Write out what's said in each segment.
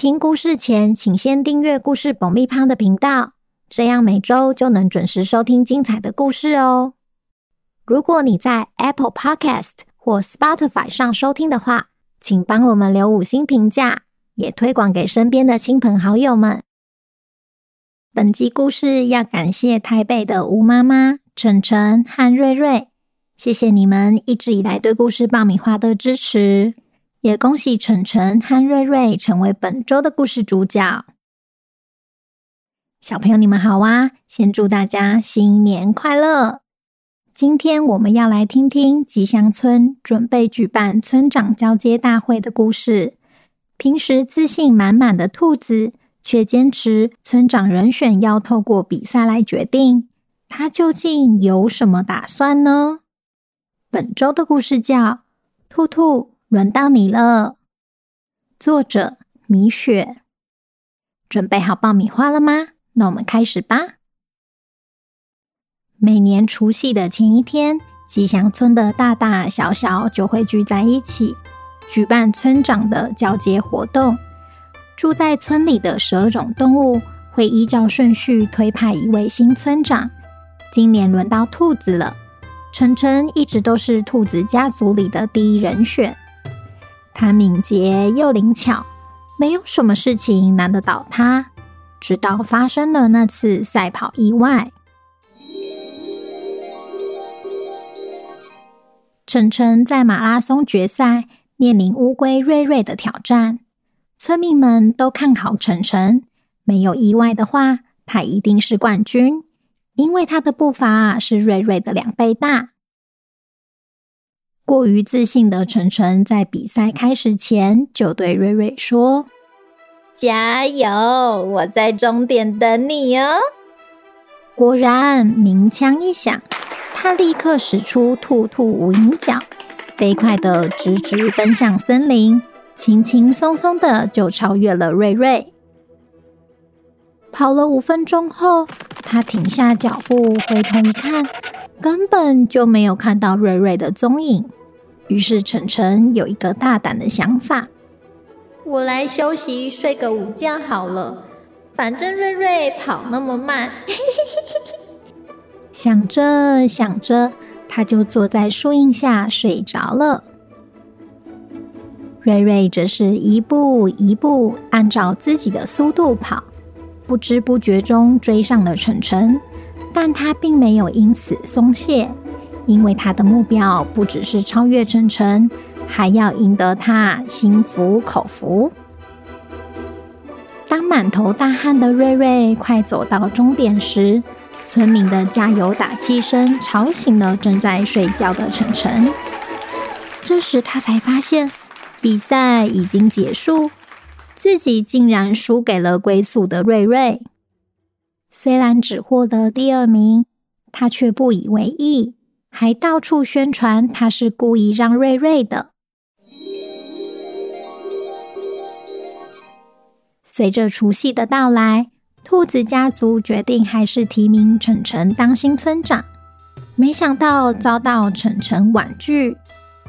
听故事前，请先订阅“故事爆米花”的频道，这样每周就能准时收听精彩的故事哦。如果你在 Apple Podcast 或 Spotify 上收听的话，请帮我们留五星评价，也推广给身边的亲朋好友们。本集故事要感谢台北的吴妈妈、晨晨和瑞瑞，谢谢你们一直以来对故事爆米花的支持。也恭喜晨晨和瑞瑞成为本周的故事主角。小朋友，你们好啊！先祝大家新年快乐！今天我们要来听听吉祥村准备举办村长交接大会的故事。平时自信满满的兔子，却坚持村长人选要透过比赛来决定。他究竟有什么打算呢？本周的故事叫《兔兔》。轮到你了，作者米雪。准备好爆米花了吗？那我们开始吧。每年除夕的前一天，吉祥村的大大小小就会聚在一起，举办村长的交接活动。住在村里的十二种动物会依照顺序推派一位新村长。今年轮到兔子了，晨晨一直都是兔子家族里的第一人选。他敏捷又灵巧，没有什么事情难得倒他。直到发生了那次赛跑意外，晨晨在马拉松决赛面临乌龟瑞瑞的挑战。村民们都看好晨晨，没有意外的话，他一定是冠军，因为他的步伐是瑞瑞的两倍大。过于自信的晨晨在比赛开始前就对瑞瑞说：“加油，我在终点等你哦。”果然，鸣枪一响，他立刻使出兔兔无影脚，飞快的直直奔向森林，轻轻松松的就超越了瑞瑞。跑了五分钟后，他停下脚步，回头一看，根本就没有看到瑞瑞的踪影。于是晨晨有一个大胆的想法：“我来休息睡个午觉好了，反正瑞瑞跑那么慢。”想着想着，他就坐在树荫下睡着了。瑞瑞则是一步一步按照自己的速度跑，不知不觉中追上了晨晨，但他并没有因此松懈。因为他的目标不只是超越晨晨，还要赢得他心服口服。当满头大汗的瑞瑞快走到终点时，村民的加油打气声吵醒了正在睡觉的晨晨。这时他才发现，比赛已经结束，自己竟然输给了龟速的瑞瑞。虽然只获得第二名，他却不以为意。还到处宣传他是故意让瑞瑞的。随着除夕的到来，兔子家族决定还是提名晨晨当新村长。没想到遭到晨晨婉拒，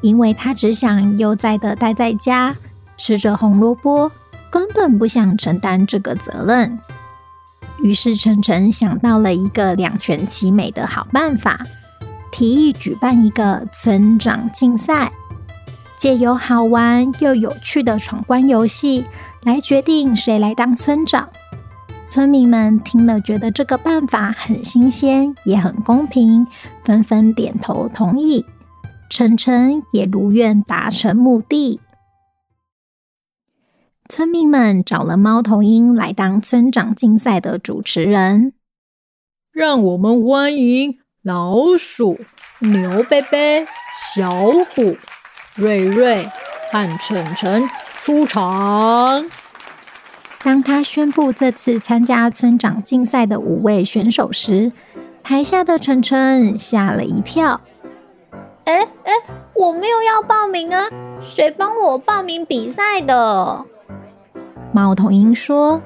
因为他只想悠哉的待在家，吃着红萝卜，根本不想承担这个责任。于是晨晨想到了一个两全其美的好办法。提议举办一个村长竞赛，借由好玩又有趣的闯关游戏来决定谁来当村长。村民们听了，觉得这个办法很新鲜，也很公平，纷纷点头同意。晨晨也如愿达成目的。村民们找了猫头鹰来当村长竞赛的主持人，让我们欢迎。老鼠、牛贝贝、小虎、瑞瑞和晨晨出场。当他宣布这次参加村长竞赛的五位选手时，台下的晨晨吓了一跳。哎哎，我没有要报名啊！谁帮我报名比赛的？猫头鹰说：“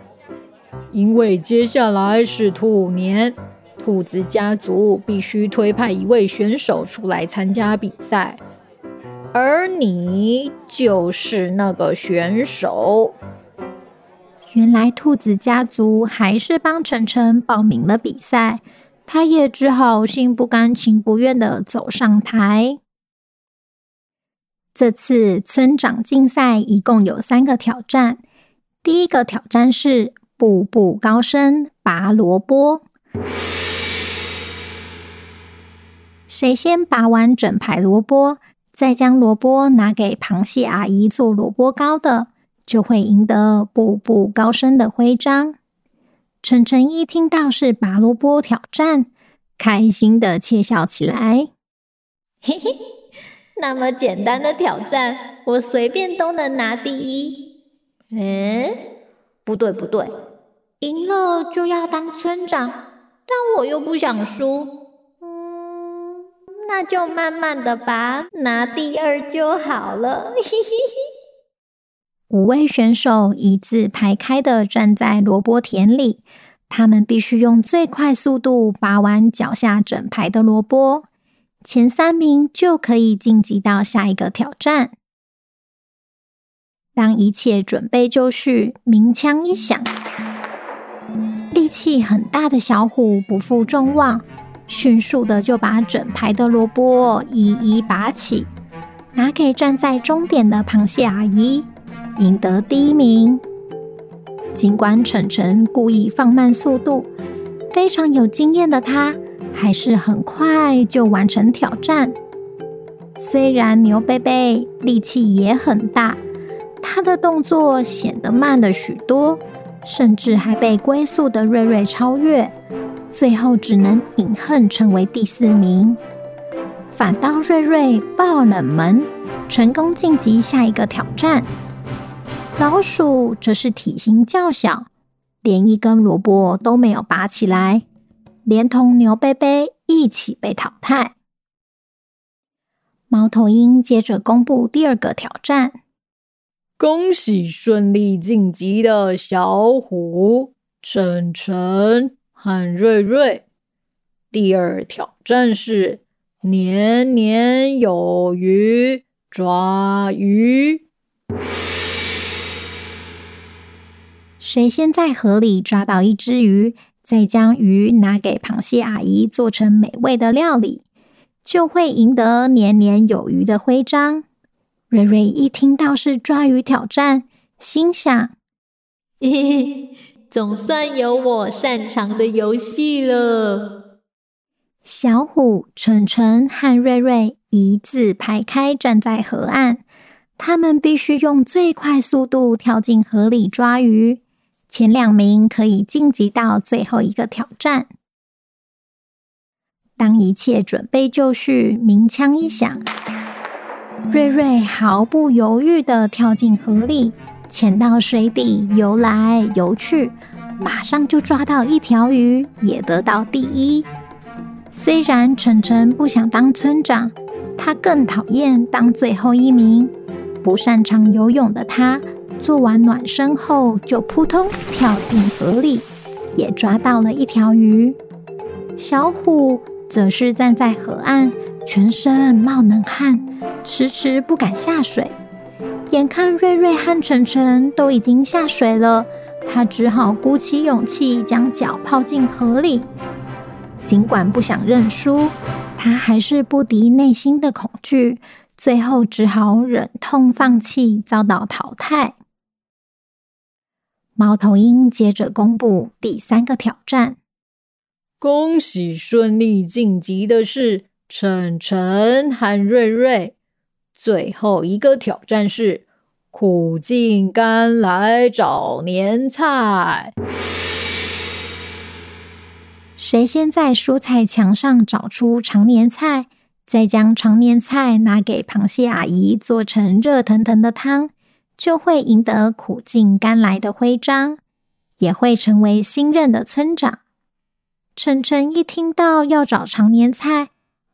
因为接下来是兔年，兔子家族必须推派一位选手出来参加比赛，而你就是那个选手。”原来兔子家族还是帮晨晨报名了比赛，他也只好心不甘情不愿地走上台。这次村长竞赛一共有三个挑战，第一个挑战是步步高升拔萝卜，谁先拔完整排萝卜，再将萝卜拿给螃蟹阿姨做萝卜糕的。就会赢得步步高升的徽章。晨晨一听到是拔萝卜挑战，开心的窃笑起来。嘿嘿，那么简单的挑战，我随便都能拿第一。嗯，不对不对，赢了就要当村长，但我又不想输。那就慢慢的拔，拿第二就好了。嘿嘿嘿。五位选手一字排开的站在萝卜田里，他们必须用最快速度拔完脚下整排的萝卜，前三名就可以晋级到下一个挑战。当一切准备就绪，鸣枪一响，力气很大的小虎不负众望，迅速的就把整排的萝卜一一拔起，拿给站在终点的螃蟹阿姨。赢得第一名。尽管晨晨故意放慢速度，非常有经验的他，还是很快就完成挑战。虽然牛贝贝力气也很大，他的动作显得慢了许多，甚至还被龟速的瑞瑞超越，最后只能饮恨成为第四名。反倒瑞瑞爆冷门，成功晋级下一个挑战。老鼠则是体型较小，连一根萝卜都没有拔起来，连同牛贝贝一起被淘汰。猫头鹰接着公布第二个挑战：恭喜顺利晋级的小虎、晨晨和瑞瑞。第二挑战是年年有余抓鱼。谁先在河里抓到一只鱼，再将鱼拿给螃蟹阿姨做成美味的料理，就会赢得年年有余的徽章。瑞瑞一听到是抓鱼挑战，心想：嘿嘿，总算有我擅长的游戏了。小虎、晨晨和瑞瑞一字排开站在河岸，他们必须用最快速度跳进河里抓鱼。前两名可以晋级到最后一个挑战。当一切准备就绪，鸣枪一响，瑞瑞毫不犹豫地跳进河里，潜到水底游来游去，马上就抓到一条鱼，也得到第一。虽然晨晨不想当村长，他更讨厌当最后一名。不擅长游泳的他。做完暖身后，就扑通跳进河里，也抓到了一条鱼。小虎则是站在河岸，全身冒冷汗，迟迟不敢下水。眼看瑞瑞和晨晨都已经下水了，他只好鼓起勇气将脚泡进河里。尽管不想认输，他还是不敌内心的恐惧，最后只好忍痛放弃，遭到淘汰。猫头鹰接着公布第三个挑战：恭喜顺利晋级的是晨晨和瑞瑞。最后一个挑战是苦尽甘来找年菜。谁先在蔬菜墙上找出长年菜，再将长年菜拿给螃蟹阿姨做成热腾腾的汤，就会赢得苦尽甘来的徽章。也会成为新任的村长。晨晨一听到要找长年菜，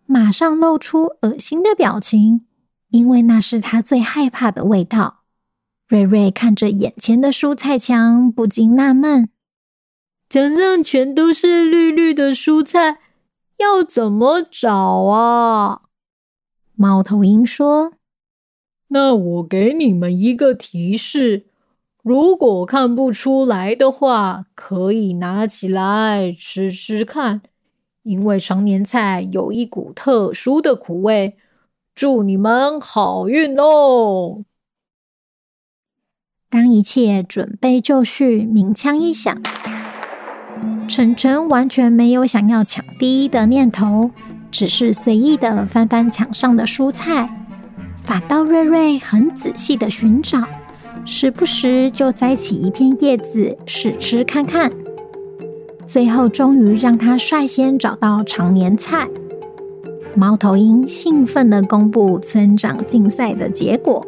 马上露出恶心的表情，因为那是他最害怕的味道。瑞瑞看着眼前的蔬菜墙，不禁纳闷：墙上全都是绿绿的蔬菜，要怎么找啊？猫头鹰说：“那我给你们一个提示。”如果看不出来的话，可以拿起来吃吃看，因为常年菜有一股特殊的苦味。祝你们好运哦！当一切准备就绪，鸣枪一响，晨晨完全没有想要抢第一的念头，只是随意的翻翻墙上的蔬菜，反倒瑞瑞很仔细的寻找。时不时就摘起一片叶子试吃看看，最后终于让他率先找到长年菜。猫头鹰兴奋地公布村长竞赛的结果：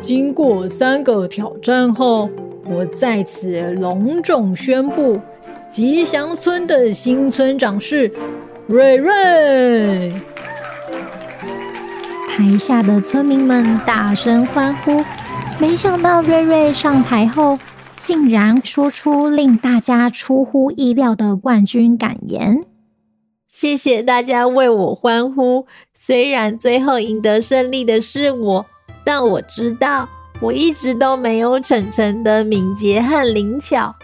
经过三个挑战后，我在此隆重宣布，吉祥村的新村长是瑞瑞。台下的村民们大声欢呼。没想到瑞瑞上台后，竟然说出令大家出乎意料的冠军感言。谢谢大家为我欢呼。虽然最后赢得胜利的是我，但我知道我一直都没有晨晨的敏捷和灵巧。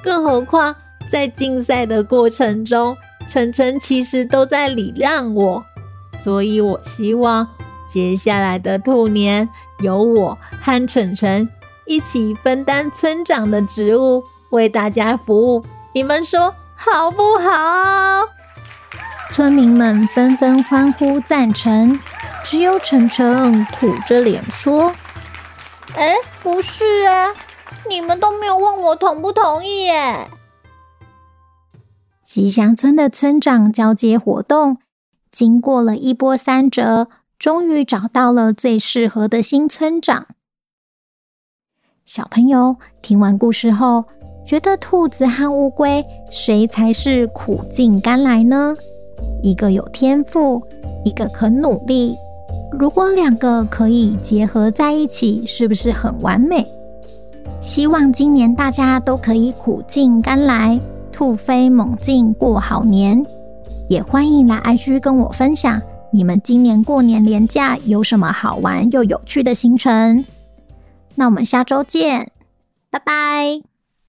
更何况在竞赛的过程中，晨晨其实都在礼让我。所以我希望接下来的兔年。由我和晨晨一起分担村长的职务，为大家服务。你们说好不好？村民们纷纷欢呼赞成，只有晨晨苦着脸说：“哎，不是啊，你们都没有问我同不同意耶。”吉祥村的村长交接活动，经过了一波三折。终于找到了最适合的新村长。小朋友听完故事后，觉得兔子和乌龟谁才是苦尽甘来呢？一个有天赋，一个肯努力。如果两个可以结合在一起，是不是很完美？希望今年大家都可以苦尽甘来，兔飞猛进过好年。也欢迎来 IG 跟我分享。你们今年过年连假有什么好玩又有趣的行程？那我们下周见，拜拜。